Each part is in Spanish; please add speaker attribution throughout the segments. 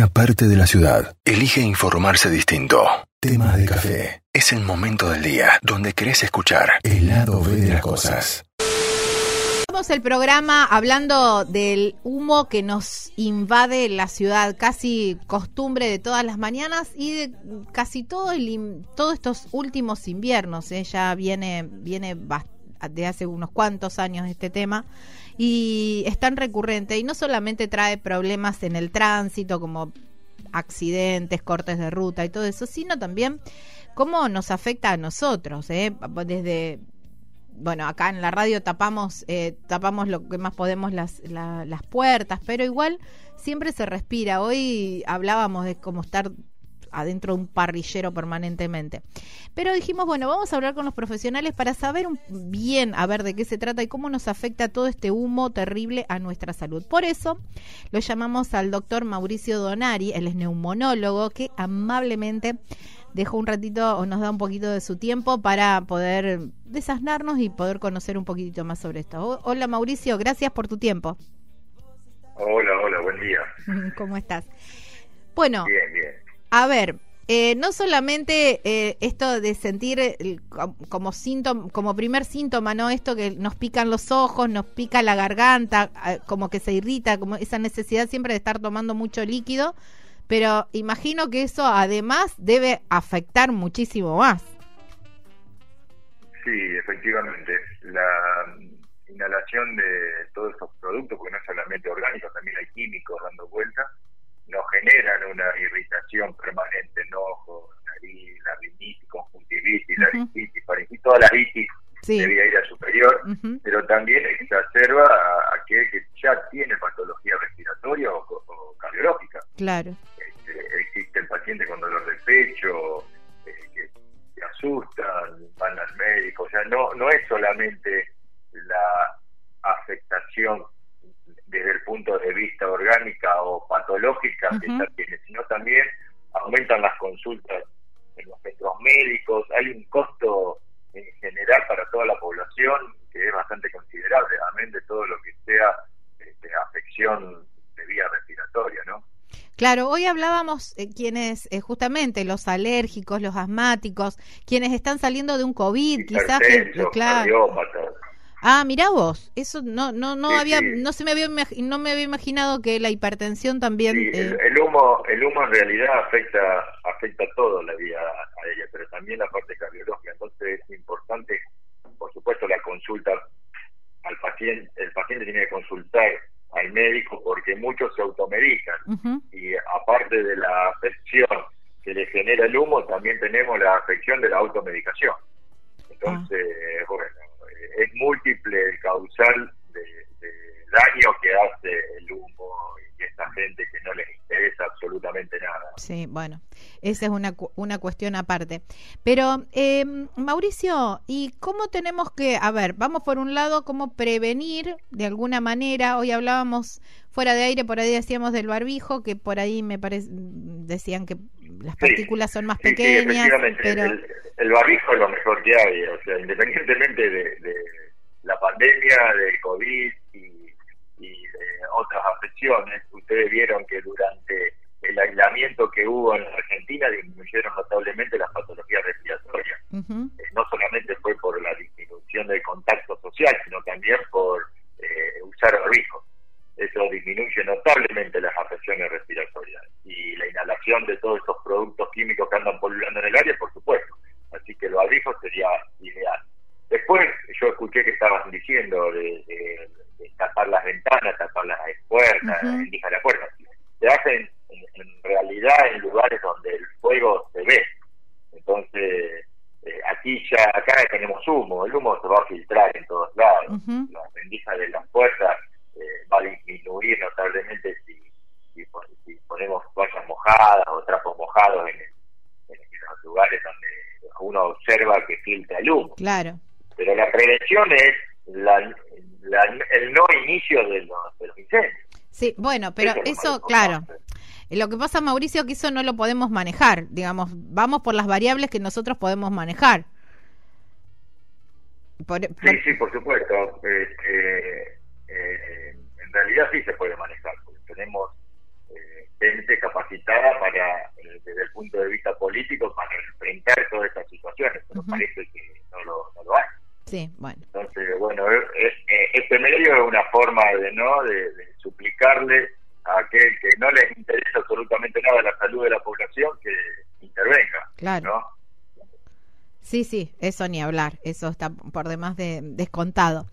Speaker 1: una parte de la ciudad elige informarse distinto. Temas de café. Es el momento del día donde querés escuchar el lado B de las cosas.
Speaker 2: Estamos el programa hablando del humo que nos invade la ciudad, casi costumbre de todas las mañanas y de casi todo el, todos estos últimos inviernos. ¿eh? Ya viene, viene de hace unos cuantos años este tema y es tan recurrente y no solamente trae problemas en el tránsito como accidentes, cortes de ruta y todo eso, sino también cómo nos afecta a nosotros, ¿eh? desde bueno, acá en la radio tapamos, eh, tapamos lo que más podemos las, las puertas, pero igual siempre se respira. Hoy hablábamos de cómo estar adentro de un parrillero permanentemente. Pero dijimos, bueno, vamos a hablar con los profesionales para saber bien a ver de qué se trata y cómo nos afecta todo este humo terrible a nuestra salud. Por eso lo llamamos al doctor Mauricio Donari, él es neumonólogo, que amablemente dejó un ratito o nos da un poquito de su tiempo para poder desasnarnos y poder conocer un poquitito más sobre esto. Hola Mauricio, gracias por tu tiempo.
Speaker 3: Hola, hola, buen día.
Speaker 2: ¿Cómo estás? Bueno, bien, bien. A ver, eh, no solamente eh, esto de sentir como síntoma, como primer síntoma, ¿no? Esto que nos pican los ojos, nos pica la garganta, eh, como que se irrita, como esa necesidad siempre de estar tomando mucho líquido, pero imagino que eso además debe afectar muchísimo más.
Speaker 3: Sí, efectivamente. La inhalación de todos esos productos, porque no solamente orgánico, también hay químicos dando vuelta, también exacerba a aquel que ya tiene patología respiratoria o, cardiológica.
Speaker 2: Claro.
Speaker 3: Este, existe el paciente con dolor de pecho, eh, que se asustan, van al médico, o sea, no, no es solamente la afectación desde el punto de vista orgánica o patológica que ya tiene, sino también aumentan las consultas en los centros médicos, hay un costo en general para toda la población que es bastante considerable, amén de todo lo que sea este, afección de vía respiratoria, ¿no?
Speaker 2: Claro, hoy hablábamos eh, quienes, eh, justamente los alérgicos, los asmáticos, quienes están saliendo de un COVID, quizás,
Speaker 3: claro.
Speaker 2: Ah, mira vos, eso no no no había no se me había no me había imaginado que la hipertensión también
Speaker 3: eh, el, humo el humo en realidad afecta afecta todo la vida a ella, pero también la parte cardiológica, entonces es importante por supuesto la consulta al paciente, el paciente tiene que consultar al médico porque muchos se automedican y aparte de la afección que le genera el humo, también tenemos la afección de la automedicación. Entonces, ah. bueno, es múltiple el causal de, daño que hace el humo y esta gente que no les interesa absolutamente nada.
Speaker 2: Sí, bueno, esa es una, una cuestión aparte. Pero, eh, Mauricio, ¿y cómo tenemos que, a ver, vamos por un lado, cómo prevenir de alguna manera? Hoy hablábamos fuera de aire, por ahí decíamos del barbijo, que por ahí me parece, decían que las partículas son más pequeñas. pero...
Speaker 3: el, barbijo es lo mejor que hay, o sea, independientemente de, la pandemia, de COVID y, de otras afecciones, ustedes vieron que durante el aislamiento que hubo en Argentina disminuyeron notablemente las patologías respiratorias. Eh, no solamente fue por la disminución del contacto social, sino también por eh, usar barbijo eso disminuye notablemente las afecciones respiratorias y la inhalación de todos esos productos químicos que andan poluando en el área, por supuesto. Así que el barbijo sería ideal. Después, yo escuché que estaban diciendo de, tapar las ventanas, tapar las puertas, uh la puerta. Se hacen en, realidad en lugares donde el fuego se ve. Entonces, eh, aquí ya, acá tenemos humo, el humo se va a filtrar en todos lados. Las rendijas de las puertas eh, va a disminuir notablemente si, si, ponemos toallas mojadas o trapos mojados en, los lugares donde uno observa que filtra el humo.
Speaker 2: Claro.
Speaker 3: Pero la prevención es la, el no inicio de los, incendios.
Speaker 2: Sí, bueno, pero eso, claro. Lo que pasa, Mauricio, que eso no lo podemos manejar. Digamos, vamos por las variables que nosotros podemos manejar.
Speaker 3: Sí, sí, por supuesto. Este, eh, en realidad sí se puede manejar, porque tenemos eh, gente capacitada para, desde el punto de vista político, para enfrentar todas estas situaciones, pero parece que no lo, no lo hay.
Speaker 2: Sí, bueno.
Speaker 3: Entonces, bueno, este medio es una forma de, ¿no? de, suplicarle a aquel que no les interesa absolutamente nada la salud de la población que intervenga.
Speaker 2: Claro.
Speaker 3: ¿no?
Speaker 2: Sí, sí, eso ni hablar, eso está por demás de descontado.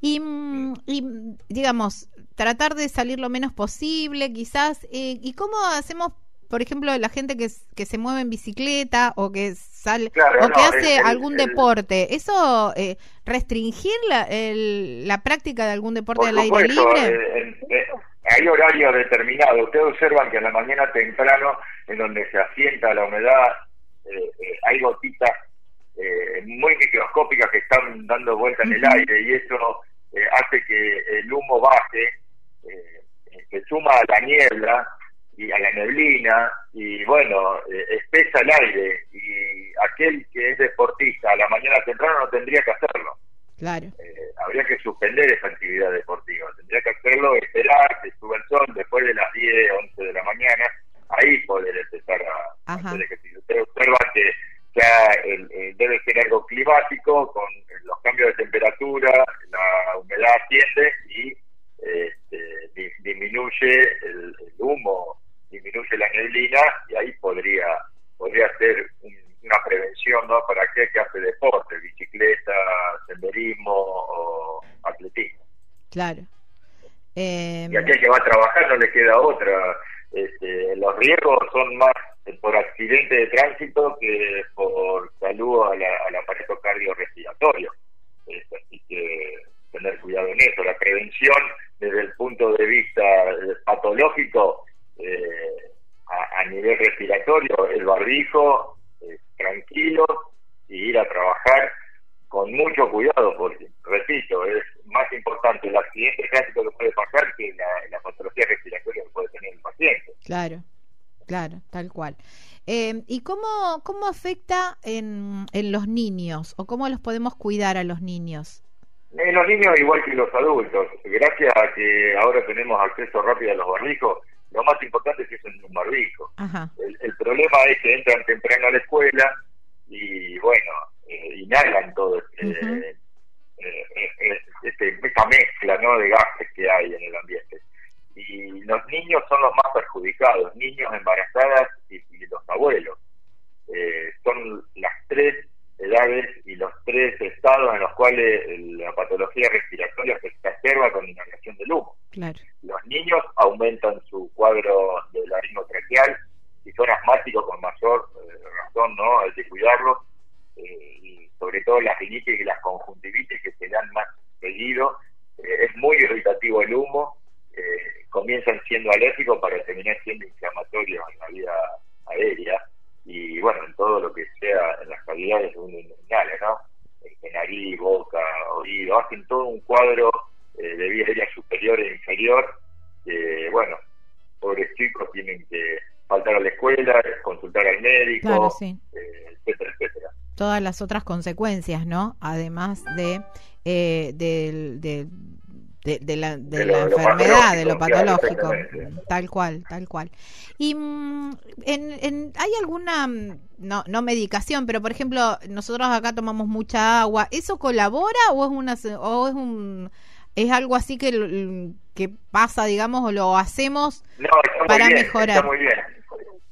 Speaker 2: Y, mm, y digamos, tratar de salir lo menos posible, quizás. Eh, ¿Y cómo hacemos, por ejemplo, la gente que, que se mueve en bicicleta o que sale o que hace algún deporte? ¿Eso eh, restringir la, la práctica de algún deporte al aire libre?
Speaker 3: Eh, eh, hay horarios determinados. Ustedes observan que en la mañana temprano, en donde se asienta la humedad, hay gotitas eh, muy microscópicas que están dando vuelta en el aire y eso eh, hace que el humo baje, eh, se suma a la niebla y a la neblina y bueno, eh, espesa el aire y aquel que es deportista a la mañana temprano no tendría que hacerlo.
Speaker 2: Claro.
Speaker 3: habría que suspender esa actividad deportiva, tendría que hacerlo, esperar que suba el sol después de las 10, 11 de la mañana, ahí poder empezar a, hacer ejercicio. Usted observa que ya debe ser algo climático, con los cambios de temperatura, la humedad asciende y este, disminuye el, humo, disminuye la neblina y ahí podría podría ser una ¿no? para aquel que hace deporte, bicicleta, senderismo o atletismo.
Speaker 2: Claro.
Speaker 3: Y aquel que va a trabajar no le queda otra. Este, los riesgos son más por accidente de tránsito que por salud al, al aparato cardiorrespiratorio. así que tener cuidado en eso. La prevención desde el punto de vista patológico eh, a, nivel respiratorio, el barbijo, eh, tranquilo y ir a trabajar con mucho cuidado, porque, repito, es más importante el accidente de tránsito que puede pasar que la, la patología respiratoria que puede tener el paciente.
Speaker 2: Claro. Claro, tal cual. Eh, ¿Y cómo, cómo afecta en, en los niños o cómo los podemos cuidar a los niños?
Speaker 3: En los niños igual que los adultos. Gracias a que ahora tenemos acceso rápido a los barbijos, lo más importante es que es un barbijo. El, problema es que entran temprano a la escuela y bueno, eh, inhalan todo este, eh, este, esta mezcla ¿no? de gases que hay en el ambiente y los niños son los más perjudicados, niños embarazadas y, los abuelos. Eh, son las tres edades y los tres estados en los cuales la patología respiratoria se exacerba con inhalación del humo. Los niños aumentan su cuadro de traqueal y son asmáticos con mayor eh, razón, ¿no? Hay que cuidarlos. Eh, y sobre todo las rinitis y las conjuntivitis que se dan más seguido. es muy irritativo el humo eh, comienzan siendo alérgicos para terminar siendo inflamatorios en la vida aérea y bueno, en todo lo que sea en las calidades de un inhale, ¿no? En nariz, boca, oído, hacen todo un cuadro eh, de vía aérea superior e inferior que, bueno, pobres chicos tienen que faltar a la escuela, consultar al médico, eh, etcétera, etcétera.
Speaker 2: Todas las otras consecuencias, ¿no? Además de, eh, del, del de, la, de, la enfermedad, de lo patológico, tal cual, tal cual. Y mm, en, hay alguna, mm, no, no medicación, pero por ejemplo, nosotros acá tomamos mucha agua, ¿eso colabora o es una o es un es algo así que que pasa, digamos, o lo hacemos para mejorar?
Speaker 3: Está muy bien.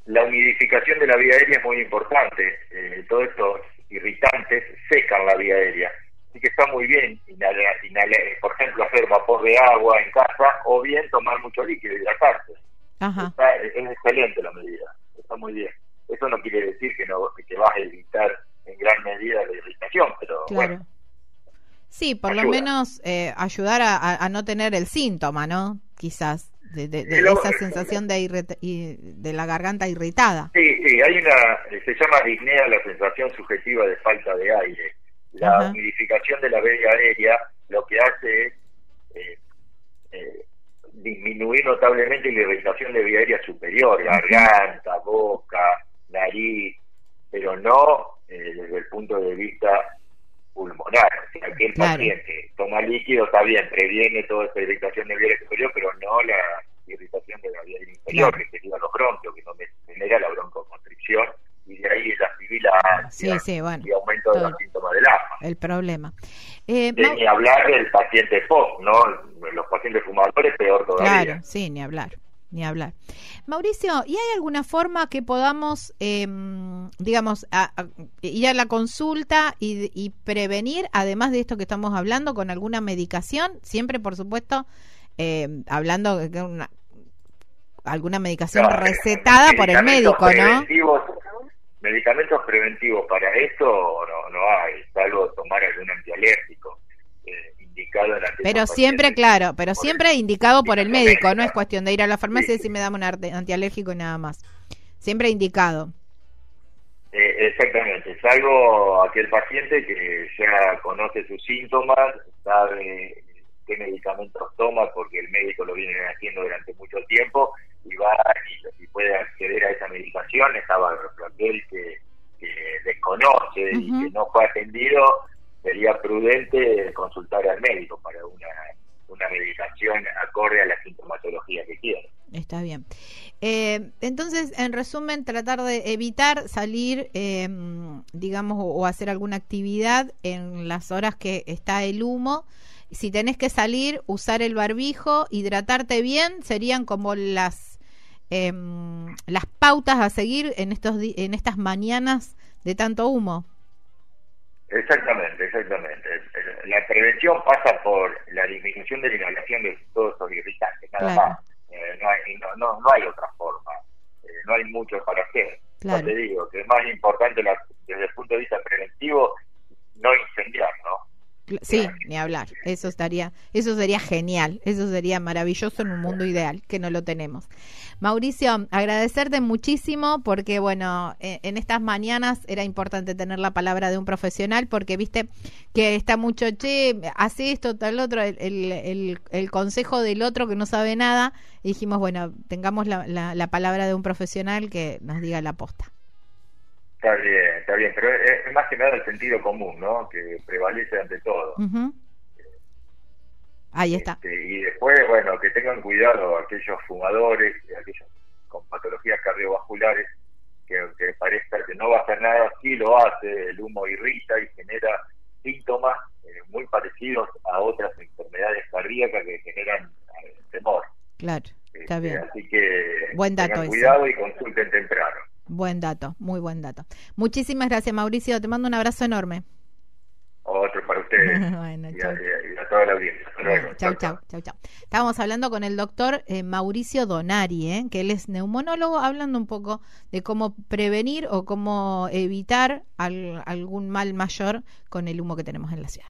Speaker 3: La humidificación de la vía aérea es muy importante. Eh, todos estos irritantes secan la vía aérea que está muy bien inhalar, por ejemplo, hacer vapor de agua en casa o bien tomar mucho líquido, hidratarse. Ajá. es excelente la medida, está muy bien. Eso no quiere decir que no que vas a evitar en gran medida la irritación, pero bueno.
Speaker 2: Sí, por lo menos eh, ayudar a, no tener el síntoma, ¿no? Quizás, de, de, esa sensación de, de la garganta irritada.
Speaker 3: Sí, sí, hay una, se llama disnea la sensación subjetiva de falta de aire la humidificación de la vega aérea lo que hace es eh, eh, disminuir notablemente la irritación de vía aérea superior, garganta, boca, nariz, pero no eh, desde el punto de vista pulmonar. O sea, que el paciente toma líquido, está bien, previene toda esa irritación de vía aérea superior, pero no la irritación de la vía aérea inferior, claro. que sería los bronquios, que no genera la broncoconstricción, y de ahí la fibila y aumento de la
Speaker 2: el problema.
Speaker 3: Eh, ni hablar del paciente POC, ¿no? Los pacientes fumadores peor todavía.
Speaker 2: Claro, sí, ni hablar ni hablar. Mauricio, ¿y hay alguna forma que podamos, em, digamos, ir a la consulta y, prevenir, además de esto que estamos hablando, con alguna medicación? Siempre, por supuesto, em, hablando de una, alguna medicación recetada por el médico, ¿no?
Speaker 3: Medicamentos preventivos para esto no, no hay, salvo tomar algún antialérgico. Eh,
Speaker 2: pero siempre, claro, pero siempre indicado por el médico, no es cuestión de ir a la farmacia y decir me dame un antialérgico y nada más. Siempre indicado.
Speaker 3: Eh, exactamente, salvo aquel paciente que ya conoce sus síntomas, sabe qué medicamentos toma porque el médico lo viene haciendo durante mucho tiempo y va y, puede acceder a esa medicación, estaba aquel que, que desconoce y que no fue atendido sería prudente consultar al médico para una, una medicación acorde a la sintomatología que quiere.
Speaker 2: Está bien. Eh, entonces, en resumen, tratar de evitar salir, eh, digamos, o, hacer alguna actividad en las horas que está el humo. Si tenés que salir, usar el barbijo, hidratarte bien, serían como las eh, las pautas a seguir en estos en estas mañanas de tanto humo.
Speaker 3: Exactamente, exactamente. La prevención pasa por la disminución de la inhalación de todos esos irritantes, nada más. Eh, no, hay, no, no, hay otra forma, eh, no hay mucho para hacer. Claro. te digo que es más importante desde el punto de vista preventivo no incendiar, ¿no?
Speaker 2: Sí, ni hablar. Eso estaría, eso sería genial, eso sería maravilloso en un mundo ideal que no lo tenemos. Mauricio, agradecerte muchísimo porque bueno, e, en estas mañanas era importante tener la palabra de un profesional porque viste que está mucho che, hace esto tal otro, el, el, el, consejo del otro que no sabe nada y dijimos bueno, tengamos la, la, la palabra de un profesional que nos diga la posta.
Speaker 3: Está bien, está bien, pero es, más que nada el sentido común, ¿no? Que prevalece ante todo.
Speaker 2: Ahí está.
Speaker 3: Este, y después, bueno, que tengan cuidado aquellos fumadores, aquellos con patologías cardiovasculares, que, que parezca que no va a hacer nada, sí lo hace, el humo irrita y genera síntomas eh, muy parecidos a otras enfermedades cardíacas que generan eh, temor.
Speaker 2: Claro, está este, bien.
Speaker 3: Así que
Speaker 2: Buen dato
Speaker 3: tengan cuidado y consulten temprano.
Speaker 2: Buen dato, muy buen dato. Muchísimas gracias, Mauricio. Te mando un abrazo enorme.
Speaker 3: Otro para ustedes. y, a, toda la audiencia.
Speaker 2: chau, chau, chau, chau, Estábamos hablando con el doctor eh, Mauricio Donari, eh, que él es neumonólogo, hablando un poco de cómo prevenir o cómo evitar algún mal mayor con el humo que tenemos en la ciudad.